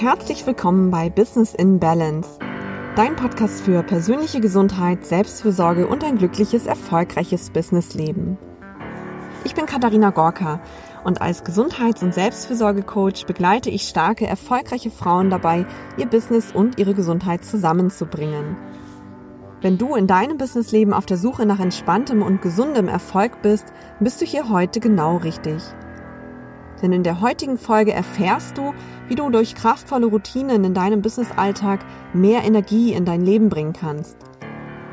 Herzlich willkommen bei Business in Balance, dein Podcast für persönliche Gesundheit, Selbstfürsorge und ein glückliches, erfolgreiches Businessleben. Ich bin Katharina Gorka und als Gesundheits- und Selbstfürsorgecoach begleite ich starke, erfolgreiche Frauen dabei, ihr Business und ihre Gesundheit zusammenzubringen. Wenn du in deinem Businessleben auf der Suche nach entspanntem und gesundem Erfolg bist, bist du hier heute genau richtig. Denn in der heutigen Folge erfährst du, wie du durch kraftvolle Routinen in deinem Businessalltag mehr Energie in dein Leben bringen kannst.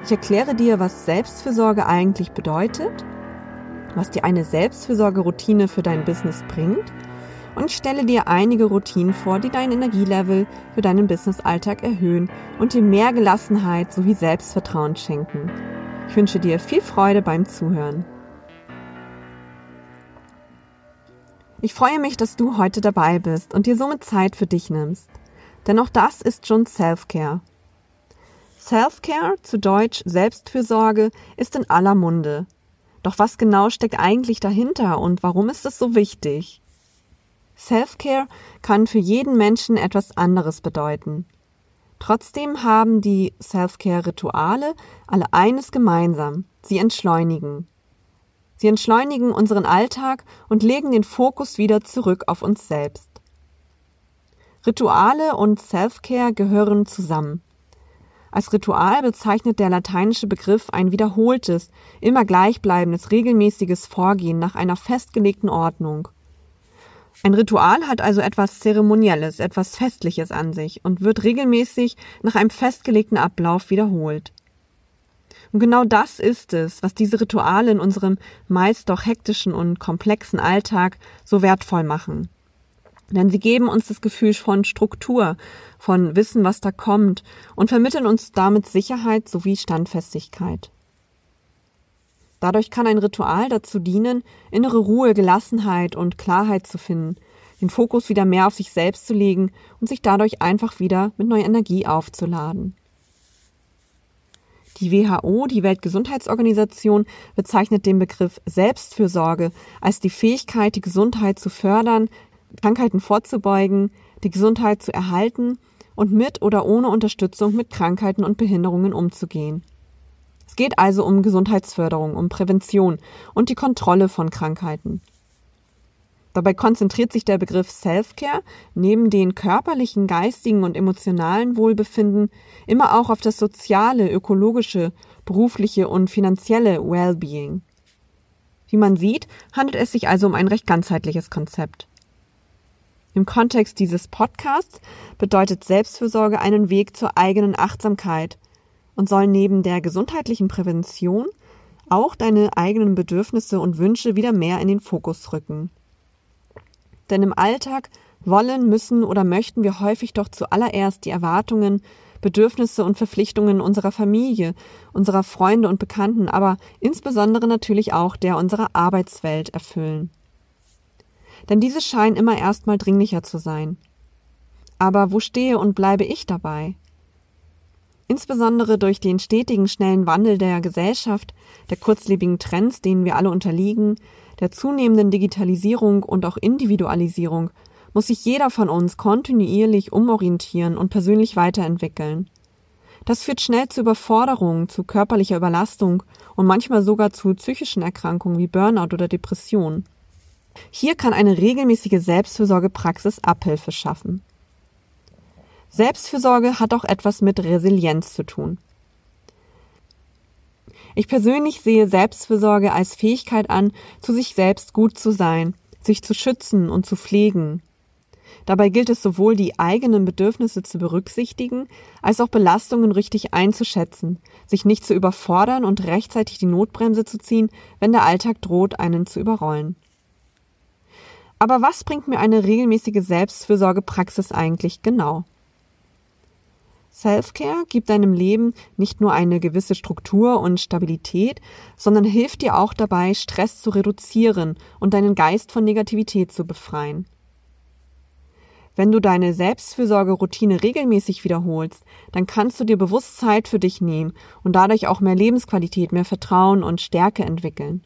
Ich erkläre dir, was Selbstfürsorge eigentlich bedeutet, was dir eine Selbstfürsorgeroutine für dein Business bringt und stelle dir einige Routinen vor, die dein Energielevel für deinen Businessalltag erhöhen und dir mehr Gelassenheit sowie Selbstvertrauen schenken. Ich wünsche dir viel Freude beim Zuhören. Ich freue mich, dass du heute dabei bist und dir somit Zeit für dich nimmst. Denn auch das ist schon Self-Care. Self-Care, zu Deutsch Selbstfürsorge, ist in aller Munde. Doch was genau steckt eigentlich dahinter und warum ist es so wichtig? Self-Care kann für jeden Menschen etwas anderes bedeuten. Trotzdem haben die Self-Care-Rituale alle eines gemeinsam. Sie entschleunigen. Sie entschleunigen unseren Alltag und legen den Fokus wieder zurück auf uns selbst. Rituale und Self-Care gehören zusammen. Als Ritual bezeichnet der lateinische Begriff ein wiederholtes, immer gleichbleibendes, regelmäßiges Vorgehen nach einer festgelegten Ordnung. Ein Ritual hat also etwas Zeremonielles, etwas Festliches an sich und wird regelmäßig nach einem festgelegten Ablauf wiederholt. Und genau das ist es, was diese Rituale in unserem meist doch hektischen und komplexen Alltag so wertvoll machen. Denn sie geben uns das Gefühl von Struktur, von Wissen, was da kommt und vermitteln uns damit Sicherheit sowie Standfestigkeit. Dadurch kann ein Ritual dazu dienen, innere Ruhe, Gelassenheit und Klarheit zu finden, den Fokus wieder mehr auf sich selbst zu legen und sich dadurch einfach wieder mit neuer Energie aufzuladen. Die WHO, die Weltgesundheitsorganisation, bezeichnet den Begriff Selbstfürsorge als die Fähigkeit, die Gesundheit zu fördern, Krankheiten vorzubeugen, die Gesundheit zu erhalten und mit oder ohne Unterstützung mit Krankheiten und Behinderungen umzugehen. Es geht also um Gesundheitsförderung, um Prävention und die Kontrolle von Krankheiten. Dabei konzentriert sich der Begriff Self-Care neben den körperlichen, geistigen und emotionalen Wohlbefinden immer auch auf das soziale, ökologische, berufliche und finanzielle Wellbeing. Wie man sieht, handelt es sich also um ein recht ganzheitliches Konzept. Im Kontext dieses Podcasts bedeutet Selbstfürsorge einen Weg zur eigenen Achtsamkeit und soll neben der gesundheitlichen Prävention auch deine eigenen Bedürfnisse und Wünsche wieder mehr in den Fokus rücken. Denn im Alltag wollen, müssen oder möchten wir häufig doch zuallererst die Erwartungen, Bedürfnisse und Verpflichtungen unserer Familie, unserer Freunde und Bekannten, aber insbesondere natürlich auch der unserer Arbeitswelt erfüllen. Denn diese scheinen immer erstmal dringlicher zu sein. Aber wo stehe und bleibe ich dabei? Insbesondere durch den stetigen schnellen Wandel der Gesellschaft, der kurzlebigen Trends, denen wir alle unterliegen, der zunehmenden Digitalisierung und auch Individualisierung muss sich jeder von uns kontinuierlich umorientieren und persönlich weiterentwickeln. Das führt schnell zu Überforderungen, zu körperlicher Überlastung und manchmal sogar zu psychischen Erkrankungen wie Burnout oder Depression. Hier kann eine regelmäßige Selbstfürsorgepraxis Abhilfe schaffen. Selbstfürsorge hat auch etwas mit Resilienz zu tun. Ich persönlich sehe Selbstfürsorge als Fähigkeit an, zu sich selbst gut zu sein, sich zu schützen und zu pflegen. Dabei gilt es sowohl die eigenen Bedürfnisse zu berücksichtigen, als auch Belastungen richtig einzuschätzen, sich nicht zu überfordern und rechtzeitig die Notbremse zu ziehen, wenn der Alltag droht, einen zu überrollen. Aber was bringt mir eine regelmäßige Selbstfürsorgepraxis eigentlich genau? Self-Care gibt deinem Leben nicht nur eine gewisse Struktur und Stabilität, sondern hilft dir auch dabei, Stress zu reduzieren und deinen Geist von Negativität zu befreien. Wenn du deine Selbstfürsorgeroutine regelmäßig wiederholst, dann kannst du dir bewusst Zeit für dich nehmen und dadurch auch mehr Lebensqualität, mehr Vertrauen und Stärke entwickeln.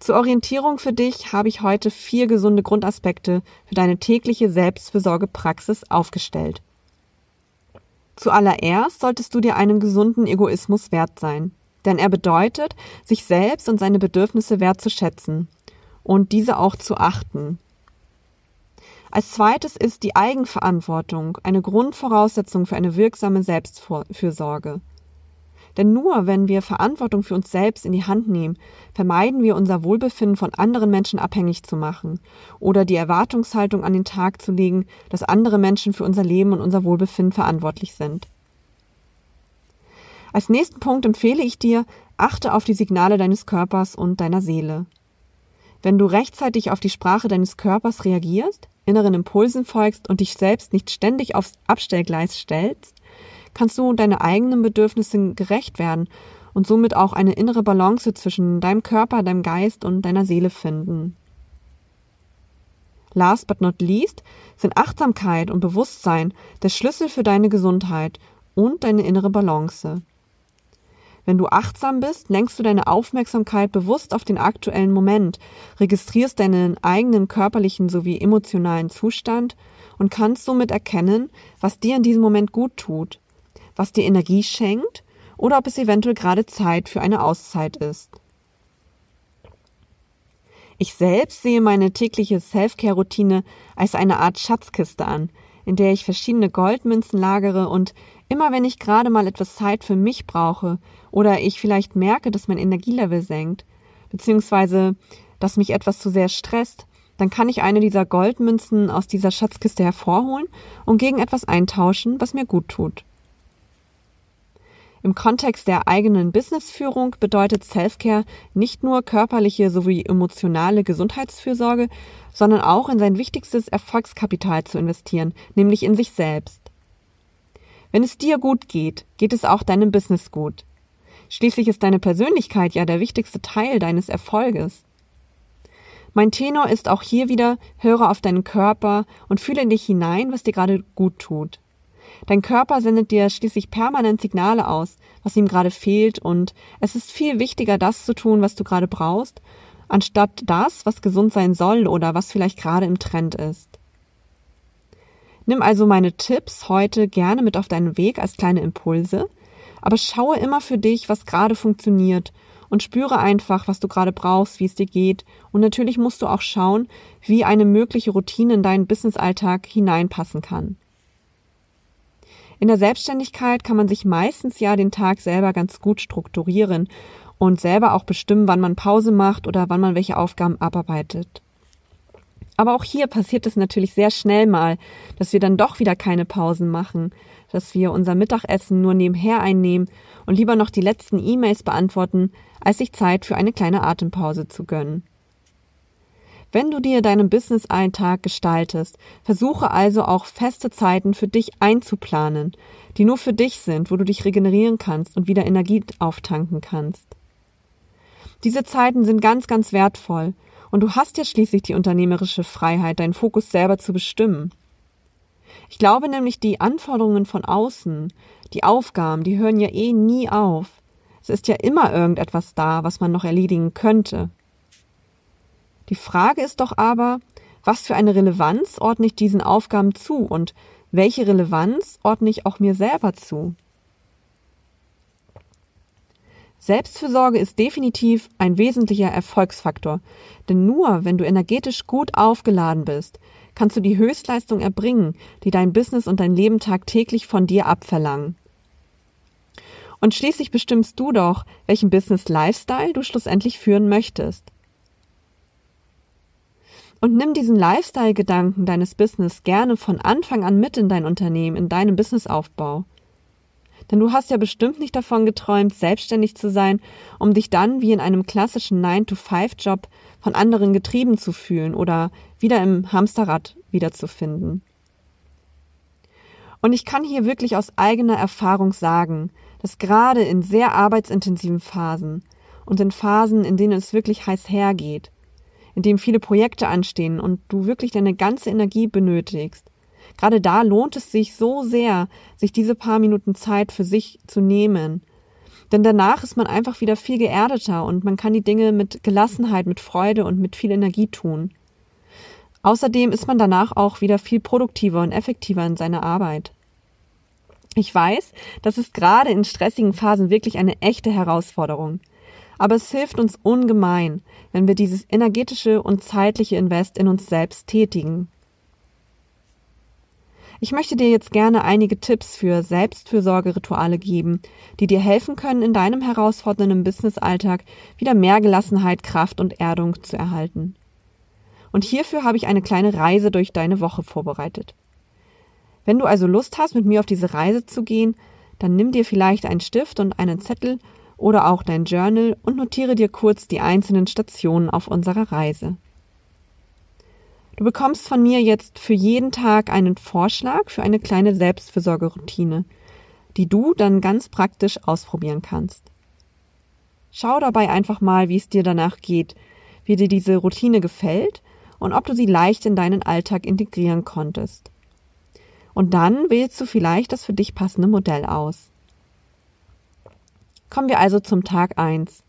Zur Orientierung für dich habe ich heute vier gesunde Grundaspekte für deine tägliche Selbstfürsorgepraxis aufgestellt. Zuallererst solltest du dir einen gesunden Egoismus wert sein, denn er bedeutet, sich selbst und seine Bedürfnisse wertzuschätzen und diese auch zu achten. Als zweites ist die Eigenverantwortung eine Grundvoraussetzung für eine wirksame Selbstfürsorge. Denn nur wenn wir Verantwortung für uns selbst in die Hand nehmen, vermeiden wir unser Wohlbefinden von anderen Menschen abhängig zu machen oder die Erwartungshaltung an den Tag zu legen, dass andere Menschen für unser Leben und unser Wohlbefinden verantwortlich sind. Als nächsten Punkt empfehle ich dir, achte auf die Signale deines Körpers und deiner Seele. Wenn du rechtzeitig auf die Sprache deines Körpers reagierst, inneren Impulsen folgst und dich selbst nicht ständig aufs Abstellgleis stellst, kannst du deine eigenen Bedürfnisse gerecht werden und somit auch eine innere Balance zwischen deinem Körper, deinem Geist und deiner Seele finden. Last but not least sind Achtsamkeit und Bewusstsein der Schlüssel für deine Gesundheit und deine innere Balance. Wenn du achtsam bist, lenkst du deine Aufmerksamkeit bewusst auf den aktuellen Moment, registrierst deinen eigenen körperlichen sowie emotionalen Zustand und kannst somit erkennen, was dir in diesem Moment gut tut, was dir Energie schenkt oder ob es eventuell gerade Zeit für eine Auszeit ist. Ich selbst sehe meine tägliche Self-Care-Routine als eine Art Schatzkiste an, in der ich verschiedene Goldmünzen lagere und immer wenn ich gerade mal etwas Zeit für mich brauche, oder ich vielleicht merke, dass mein Energielevel senkt, beziehungsweise dass mich etwas zu sehr stresst, dann kann ich eine dieser Goldmünzen aus dieser Schatzkiste hervorholen und gegen etwas eintauschen, was mir gut tut. Im Kontext der eigenen Businessführung bedeutet Selfcare nicht nur körperliche sowie emotionale Gesundheitsfürsorge, sondern auch in sein wichtigstes Erfolgskapital zu investieren, nämlich in sich selbst. Wenn es dir gut geht, geht es auch deinem Business gut. Schließlich ist deine Persönlichkeit ja der wichtigste Teil deines Erfolges. Mein Tenor ist auch hier wieder, höre auf deinen Körper und fühle in dich hinein, was dir gerade gut tut. Dein Körper sendet dir schließlich permanent Signale aus, was ihm gerade fehlt, und es ist viel wichtiger, das zu tun, was du gerade brauchst, anstatt das, was gesund sein soll oder was vielleicht gerade im Trend ist. Nimm also meine Tipps heute gerne mit auf deinen Weg als kleine Impulse, aber schaue immer für dich, was gerade funktioniert und spüre einfach, was du gerade brauchst, wie es dir geht. Und natürlich musst du auch schauen, wie eine mögliche Routine in deinen Businessalltag hineinpassen kann. In der Selbstständigkeit kann man sich meistens ja den Tag selber ganz gut strukturieren und selber auch bestimmen, wann man Pause macht oder wann man welche Aufgaben abarbeitet. Aber auch hier passiert es natürlich sehr schnell mal, dass wir dann doch wieder keine Pausen machen, dass wir unser Mittagessen nur nebenher einnehmen und lieber noch die letzten E-Mails beantworten, als sich Zeit für eine kleine Atempause zu gönnen. Wenn du dir deinen Business-Alltag gestaltest, versuche also auch feste Zeiten für dich einzuplanen, die nur für dich sind, wo du dich regenerieren kannst und wieder Energie auftanken kannst. Diese Zeiten sind ganz, ganz wertvoll und du hast ja schließlich die unternehmerische Freiheit, deinen Fokus selber zu bestimmen. Ich glaube nämlich, die Anforderungen von außen, die Aufgaben, die hören ja eh nie auf. Es ist ja immer irgendetwas da, was man noch erledigen könnte. Die Frage ist doch aber, was für eine Relevanz ordne ich diesen Aufgaben zu und welche Relevanz ordne ich auch mir selber zu? Selbstfürsorge ist definitiv ein wesentlicher Erfolgsfaktor, denn nur wenn du energetisch gut aufgeladen bist, kannst du die Höchstleistung erbringen, die dein Business und dein Leben tagtäglich von dir abverlangen. Und schließlich bestimmst du doch, welchen Business-Lifestyle du schlussendlich führen möchtest. Und nimm diesen Lifestyle-Gedanken deines Business gerne von Anfang an mit in dein Unternehmen, in deinem Businessaufbau. Denn du hast ja bestimmt nicht davon geträumt, selbstständig zu sein, um dich dann wie in einem klassischen 9-to-5-Job von anderen getrieben zu fühlen oder wieder im Hamsterrad wiederzufinden. Und ich kann hier wirklich aus eigener Erfahrung sagen, dass gerade in sehr arbeitsintensiven Phasen und in Phasen, in denen es wirklich heiß hergeht, in denen viele Projekte anstehen und du wirklich deine ganze Energie benötigst, gerade da lohnt es sich so sehr, sich diese paar Minuten Zeit für sich zu nehmen, Denn danach ist man einfach wieder viel geerdeter und man kann die Dinge mit Gelassenheit, mit Freude und mit viel Energie tun. Außerdem ist man danach auch wieder viel produktiver und effektiver in seiner Arbeit. Ich weiß, das ist gerade in stressigen Phasen wirklich eine echte Herausforderung. Aber es hilft uns ungemein, wenn wir dieses energetische und zeitliche Invest in uns selbst tätigen. Ich möchte dir jetzt gerne einige Tipps für Selbstfürsorgerituale geben, die dir helfen können, in deinem herausfordernden Businessalltag wieder mehr Gelassenheit, Kraft und Erdung zu erhalten. Und hierfür habe ich eine kleine Reise durch deine Woche vorbereitet. Wenn du also Lust hast, mit mir auf diese Reise zu gehen, dann nimm dir vielleicht einen Stift und einen Zettel oder auch dein Journal und notiere dir kurz die einzelnen Stationen auf unserer Reise. Du bekommst von mir jetzt für jeden Tag einen Vorschlag für eine kleine Selbstfürsorgeroutine, die du dann ganz praktisch ausprobieren kannst. Schau dabei einfach mal, wie es dir danach geht, wie dir diese Routine gefällt und ob du sie leicht in deinen Alltag integrieren konntest. Und dann wählst du vielleicht das für dich passende Modell aus. Kommen wir also zum Tag 1.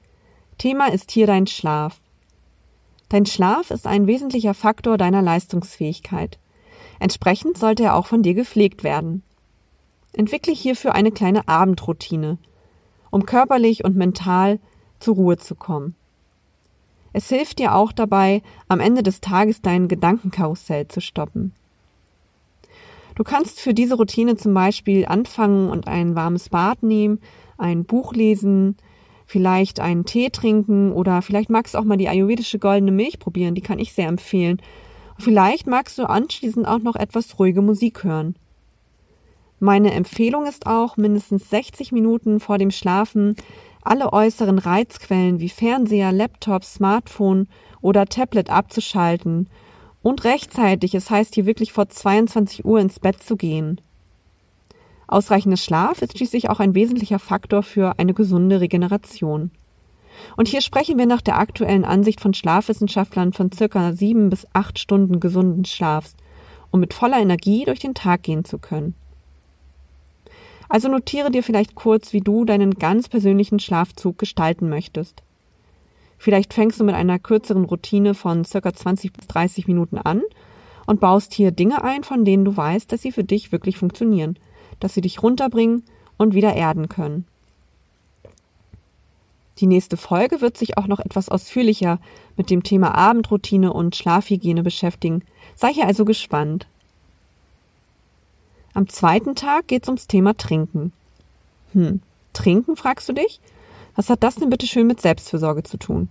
Thema ist hier dein Schlaf. Dein Schlaf ist ein wesentlicher Faktor deiner Leistungsfähigkeit. Entsprechend sollte er auch von dir gepflegt werden. Entwickle hierfür eine kleine Abendroutine, um körperlich und mental zur Ruhe zu kommen. Es hilft dir auch dabei, am Ende des Tages dein Gedankenkarussell zu stoppen. Du kannst für diese Routine zum Beispiel anfangen und ein warmes Bad nehmen, ein Buch lesen, vielleicht einen Tee trinken oder vielleicht magst du auch mal die ayurvedische goldene Milch probieren, die kann ich sehr empfehlen. vielleicht magst du anschließend auch noch etwas ruhige Musik hören. Meine Empfehlung ist auch, mindestens 60 Minuten vor dem Schlafen alle äußeren Reizquellen wie Fernseher, Laptop, Smartphone oder Tablet abzuschalten und rechtzeitig, es heißt hier wirklich vor 22 Uhr ins Bett zu gehen. Ausreichender Schlaf ist schließlich auch ein wesentlicher Faktor für eine gesunde Regeneration. Und hier sprechen wir nach der aktuellen Ansicht von Schlafwissenschaftlern von circa sieben bis acht Stunden gesunden Schlafs, um mit voller Energie durch den Tag gehen zu können. Also notiere dir vielleicht kurz, wie du deinen ganz persönlichen Schlafzug gestalten möchtest. Vielleicht fängst du mit einer kürzeren Routine von circa 20 bis 30 Minuten an und baust hier Dinge ein, von denen du weißt, dass sie für dich wirklich funktionieren – dass sie dich runterbringen und wieder erden können. Die nächste Folge wird sich auch noch etwas ausführlicher mit dem Thema Abendroutine und Schlafhygiene beschäftigen. Sei hier also gespannt. Am zweiten Tag geht es ums Thema Trinken. Hm, Trinken, fragst du dich? Was hat das denn bitte schön mit Selbstfürsorge zu tun?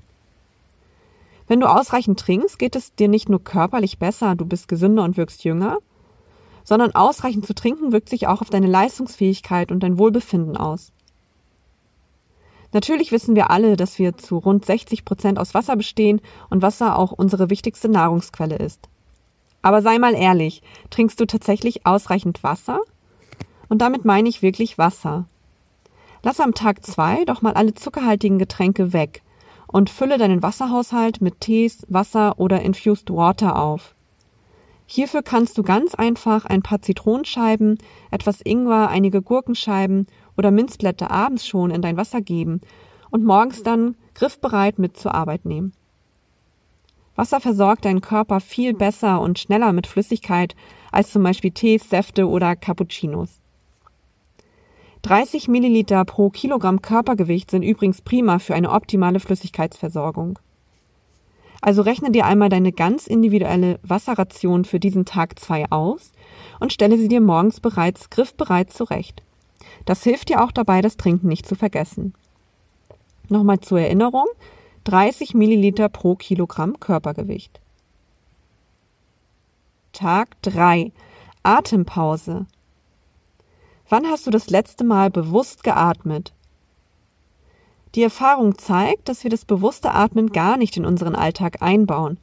Wenn du ausreichend trinkst, geht es dir nicht nur körperlich besser, du bist gesünder und wirkst jünger, sondern ausreichend zu trinken wirkt sich auch auf deine Leistungsfähigkeit und dein Wohlbefinden aus. Natürlich wissen wir alle, dass wir zu rund 60 Prozent aus Wasser bestehen und Wasser auch unsere wichtigste Nahrungsquelle ist. Aber sei mal ehrlich, trinkst du tatsächlich ausreichend Wasser? Und damit meine ich wirklich Wasser. Lass am Tag zwei doch mal alle zuckerhaltigen Getränke weg und fülle deinen Wasserhaushalt mit Tees, Wasser oder Infused Water auf. Hierfür kannst du ganz einfach ein paar Zitronenscheiben, etwas Ingwer, einige Gurkenscheiben oder Minzblätter abends schon in dein Wasser geben und morgens dann griffbereit mit zur Arbeit nehmen. Wasser versorgt deinen Körper viel besser und schneller mit Flüssigkeit als zum Beispiel Tees, Säfte oder Cappuccinos. 30 Milliliter pro Kilogramm Körpergewicht sind übrigens prima für eine optimale Flüssigkeitsversorgung. Also rechne dir einmal deine ganz individuelle Wasserration für diesen Tag zwei aus und stelle sie dir morgens bereits griffbereit zurecht. Das hilft dir auch dabei, das Trinken nicht zu vergessen. Nochmal zur Erinnerung, 30 Milliliter pro Kilogramm Körpergewicht. Tag 3. Atempause. Wann hast du das letzte Mal bewusst geatmet? Die Erfahrung zeigt, dass wir das bewusste Atmen gar nicht in unseren Alltag einbauen.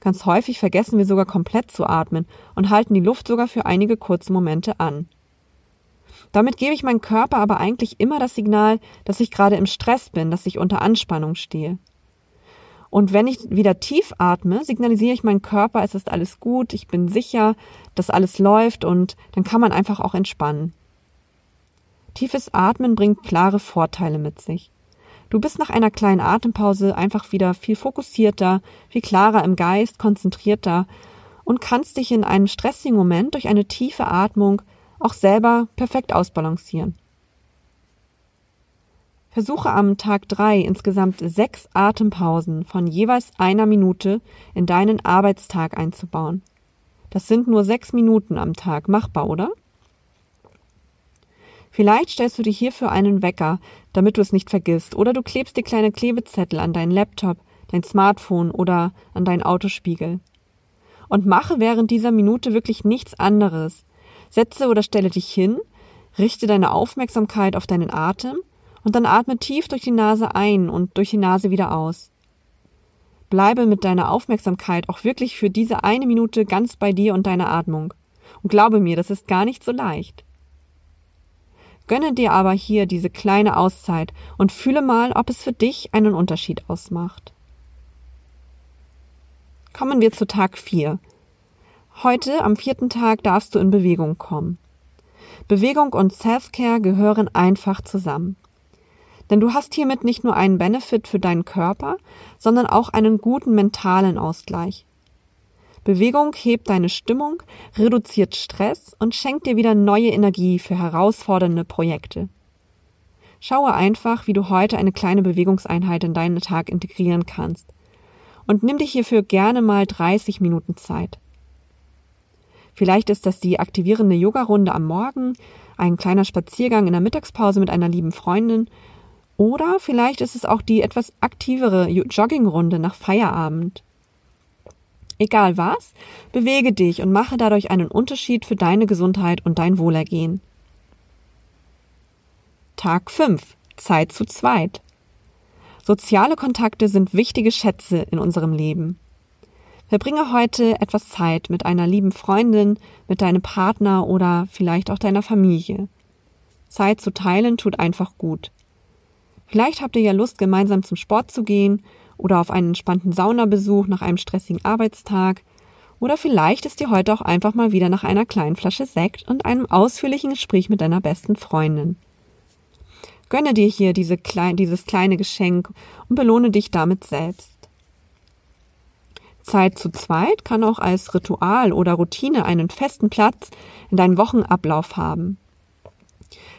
Ganz häufig vergessen wir sogar komplett zu atmen und halten die Luft sogar für einige kurze Momente an. Damit gebe ich meinem Körper aber eigentlich immer das Signal, dass ich gerade im Stress bin, dass ich unter Anspannung stehe. Und wenn ich wieder tief atme, signalisiere ich meinem Körper, es ist alles gut, ich bin sicher, dass alles läuft und dann kann man einfach auch entspannen. Tiefes Atmen bringt klare Vorteile mit sich. Du bist nach einer kleinen Atempause einfach wieder viel fokussierter, viel klarer im Geist, konzentrierter und kannst dich in einem stressigen Moment durch eine tiefe Atmung auch selber perfekt ausbalancieren. Versuche am Tag drei insgesamt sechs Atempausen von jeweils einer Minute in deinen Arbeitstag einzubauen. Das sind nur sechs Minuten am Tag. Machbar, oder? Vielleicht stellst du dir hierfür einen Wecker, damit du es nicht vergisst, oder du klebst dir kleine Klebezettel an deinen Laptop, dein Smartphone oder an deinen Autospiegel. Und mache während dieser Minute wirklich nichts anderes. Setze oder stelle dich hin, richte deine Aufmerksamkeit auf deinen Atem und dann atme tief durch die Nase ein und durch die Nase wieder aus. Bleibe mit deiner Aufmerksamkeit auch wirklich für diese eine Minute ganz bei dir und deiner Atmung. Und glaube mir, das ist gar nicht so leicht. Gönne dir aber hier diese kleine Auszeit und fühle mal, ob es für dich einen Unterschied ausmacht. Kommen wir zu Tag 4. Heute, am vierten Tag, darfst du in Bewegung kommen. Bewegung und Self-Care gehören einfach zusammen. Denn du hast hiermit nicht nur einen Benefit für deinen Körper, sondern auch einen guten mentalen Ausgleich. Bewegung hebt deine Stimmung, reduziert Stress und schenkt dir wieder neue Energie für herausfordernde Projekte. Schaue einfach, wie du heute eine kleine Bewegungseinheit in deinen Tag integrieren kannst. Und nimm dich hierfür gerne mal 30 Minuten Zeit. Vielleicht ist das die aktivierende Yogarunde am Morgen, ein kleiner Spaziergang in der Mittagspause mit einer lieben Freundin oder vielleicht ist es auch die etwas aktivere Joggingrunde nach Feierabend. Egal was, bewege dich und mache dadurch einen Unterschied für deine Gesundheit und dein Wohlergehen. Tag 5. Zeit zu zweit. Soziale Kontakte sind wichtige Schätze in unserem Leben. Verbringe heute etwas Zeit mit einer lieben Freundin, mit deinem Partner oder vielleicht auch deiner Familie. Zeit zu teilen tut einfach gut. Vielleicht habt ihr ja Lust, gemeinsam zum Sport zu gehen oder auf einen entspannten Saunabesuch nach einem stressigen Arbeitstag. Oder vielleicht ist dir heute auch einfach mal wieder nach einer kleinen Flasche Sekt und einem ausführlichen Gespräch mit deiner besten Freundin. Gönne dir hier diese klein, dieses kleine Geschenk und belohne dich damit selbst. Zeit zu zweit kann auch als Ritual oder Routine einen festen Platz in deinem Wochenablauf haben.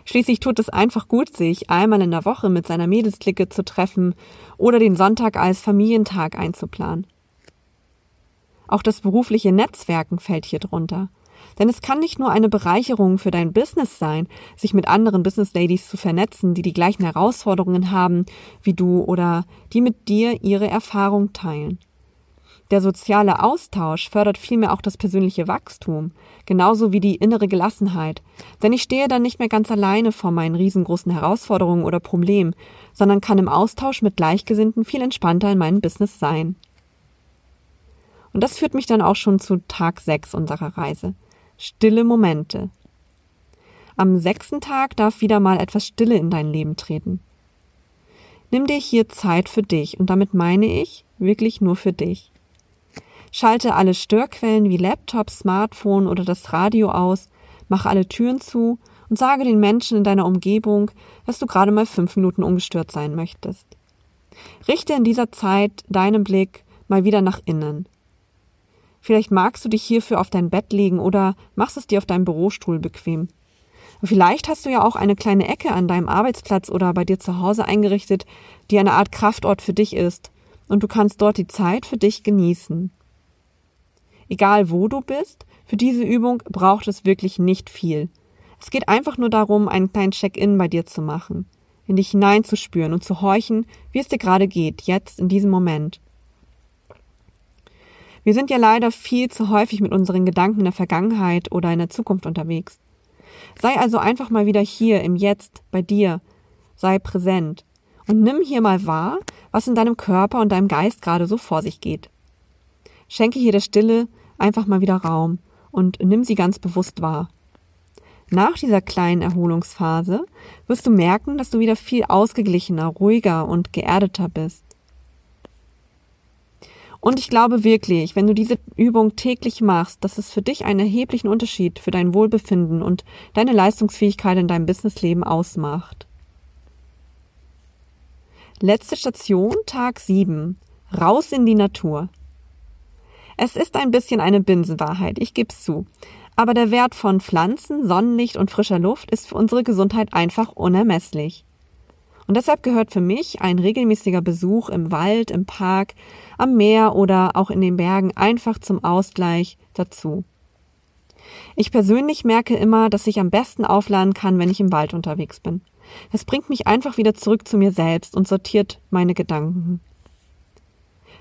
Schließlich tut es einfach gut, sich einmal in der Woche mit seiner Mädelsklicke zu treffen oder den Sonntag als Familientag einzuplanen. Auch das berufliche Netzwerken fällt hier drunter. Denn es kann nicht nur eine Bereicherung für dein Business sein, sich mit anderen Business Ladies zu vernetzen, die die gleichen Herausforderungen haben wie du oder die mit dir ihre Erfahrung teilen. Der soziale Austausch fördert vielmehr auch das persönliche Wachstum, genauso wie die innere Gelassenheit. Denn ich stehe dann nicht mehr ganz alleine vor meinen riesengroßen Herausforderungen oder Problemen, sondern kann im Austausch mit Gleichgesinnten viel entspannter in meinem Business sein. Und das führt mich dann auch schon zu Tag 6 unserer Reise. Stille Momente. Am sechsten Tag darf wieder mal etwas Stille in dein Leben treten. Nimm dir hier Zeit für dich und damit meine ich wirklich nur für dich. Schalte alle Störquellen wie Laptop, Smartphone oder das Radio aus, mache alle Türen zu und sage den Menschen in deiner Umgebung, dass du gerade mal fünf Minuten ungestört sein möchtest. Richte in dieser Zeit deinen Blick mal wieder nach innen. Vielleicht magst du dich hierfür auf dein Bett legen oder machst es dir auf deinem Bürostuhl bequem. Vielleicht hast du ja auch eine kleine Ecke an deinem Arbeitsplatz oder bei dir zu Hause eingerichtet, die eine Art Kraftort für dich ist, und du kannst dort die Zeit für dich genießen. Egal wo du bist, für diese Übung braucht es wirklich nicht viel. Es geht einfach nur darum, einen kleinen Check-in bei dir zu machen, in dich hineinzuspüren und zu horchen, wie es dir gerade geht, jetzt in diesem Moment. Wir sind ja leider viel zu häufig mit unseren Gedanken in der Vergangenheit oder in der Zukunft unterwegs. Sei also einfach mal wieder hier im Jetzt bei dir. Sei präsent und nimm hier mal wahr, was in deinem Körper und deinem Geist gerade so vor sich geht. Schenke hier der Stille einfach mal wieder Raum und nimm sie ganz bewusst wahr. Nach dieser kleinen Erholungsphase wirst du merken, dass du wieder viel ausgeglichener, ruhiger und geerdeter bist. Und ich glaube wirklich, wenn du diese Übung täglich machst, dass es für dich einen erheblichen Unterschied für dein Wohlbefinden und deine Leistungsfähigkeit in deinem Businessleben ausmacht. Letzte Station, Tag 7. Raus in die Natur. Es ist ein bisschen eine Binsenwahrheit, ich geb's zu. Aber der Wert von Pflanzen, Sonnenlicht und frischer Luft ist für unsere Gesundheit einfach unermesslich. Und deshalb gehört für mich ein regelmäßiger Besuch im Wald, im Park, am Meer oder auch in den Bergen einfach zum Ausgleich dazu. Ich persönlich merke immer, dass ich am besten aufladen kann, wenn ich im Wald unterwegs bin. Das bringt mich einfach wieder zurück zu mir selbst und sortiert meine Gedanken.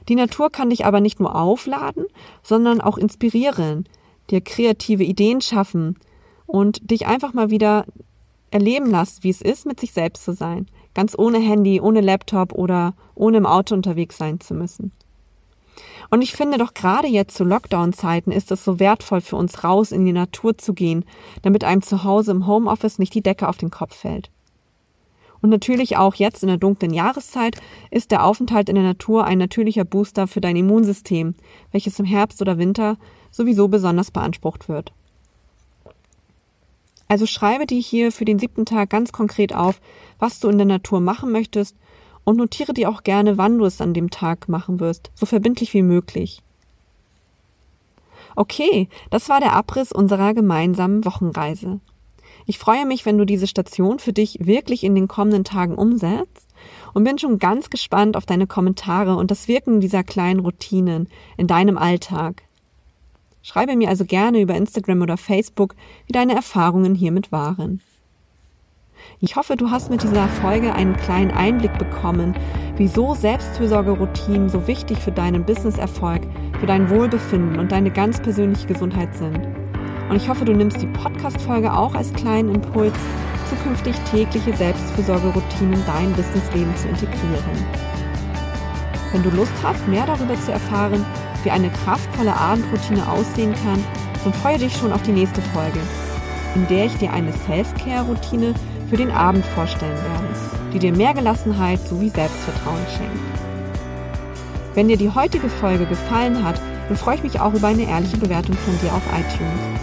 Die Natur kann dich aber nicht nur aufladen, sondern auch inspirieren, dir kreative Ideen schaffen und dich einfach mal wieder erleben lassen, wie es ist, mit sich selbst zu sein. Ganz ohne Handy, ohne Laptop oder ohne im Auto unterwegs sein zu müssen. Und ich finde doch gerade jetzt zu Lockdown-Zeiten ist es so wertvoll für uns raus in die Natur zu gehen, damit einem zu Hause im Homeoffice nicht die Decke auf den Kopf fällt. Und natürlich auch jetzt in der dunklen Jahreszeit ist der Aufenthalt in der Natur ein natürlicher Booster für dein Immunsystem, welches im Herbst oder Winter sowieso besonders beansprucht wird. Also schreibe dir hier für den siebten Tag ganz konkret auf, was du in der Natur machen möchtest und notiere dir auch gerne, wann du es an dem Tag machen wirst, so verbindlich wie möglich. Okay, das war der Abriss unserer gemeinsamen Wochenreise. Ich freue mich, wenn du diese Station für dich wirklich in den kommenden Tagen umsetzt und bin schon ganz gespannt auf deine Kommentare und das Wirken dieser kleinen Routinen in deinem Alltag. Schreibe mir also gerne über Instagram oder Facebook, wie deine Erfahrungen hiermit waren. Ich hoffe, du hast mit dieser Folge einen kleinen Einblick bekommen, wieso Selbstfürsorgeroutinen so wichtig für deinen Businesserfolg, für dein Wohlbefinden und deine ganz persönliche Gesundheit sind. Und ich hoffe, du nimmst die Podcast-Folge auch als kleinen Impuls, zukünftig tägliche Selbstfürsorgeroutinen in dein Businessleben zu integrieren. Wenn du Lust hast, mehr darüber zu erfahren, wie eine kraftvolle Abendroutine aussehen kann, dann freue dich schon auf die nächste Folge, in der ich dir eine Self-Care-Routine für den Abend vorstellen werde, die dir mehr Gelassenheit sowie Selbstvertrauen schenkt. Wenn dir die heutige Folge gefallen hat, dann freue ich mich auch über eine ehrliche Bewertung von dir auf iTunes.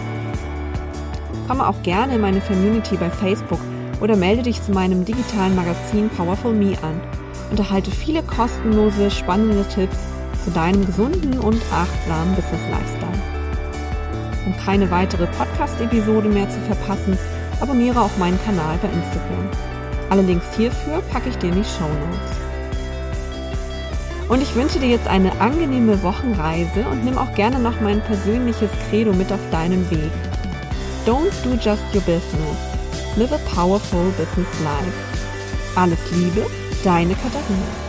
Komme auch gerne in meine Community bei Facebook oder melde dich zu meinem digitalen Magazin Powerful Me an und erhalte viele kostenlose, spannende Tipps zu deinem gesunden und achtsamen Business Lifestyle. Um keine weitere Podcast-Episode mehr zu verpassen, abonniere auch meinen Kanal bei Instagram. Alle Links hierfür packe ich dir in die Show Notes. Und ich wünsche dir jetzt eine angenehme Wochenreise und nimm auch gerne noch mein persönliches Credo mit auf deinen Weg. Don't do just your business. Live a powerful business life. Alles Liebe, deine Katharina.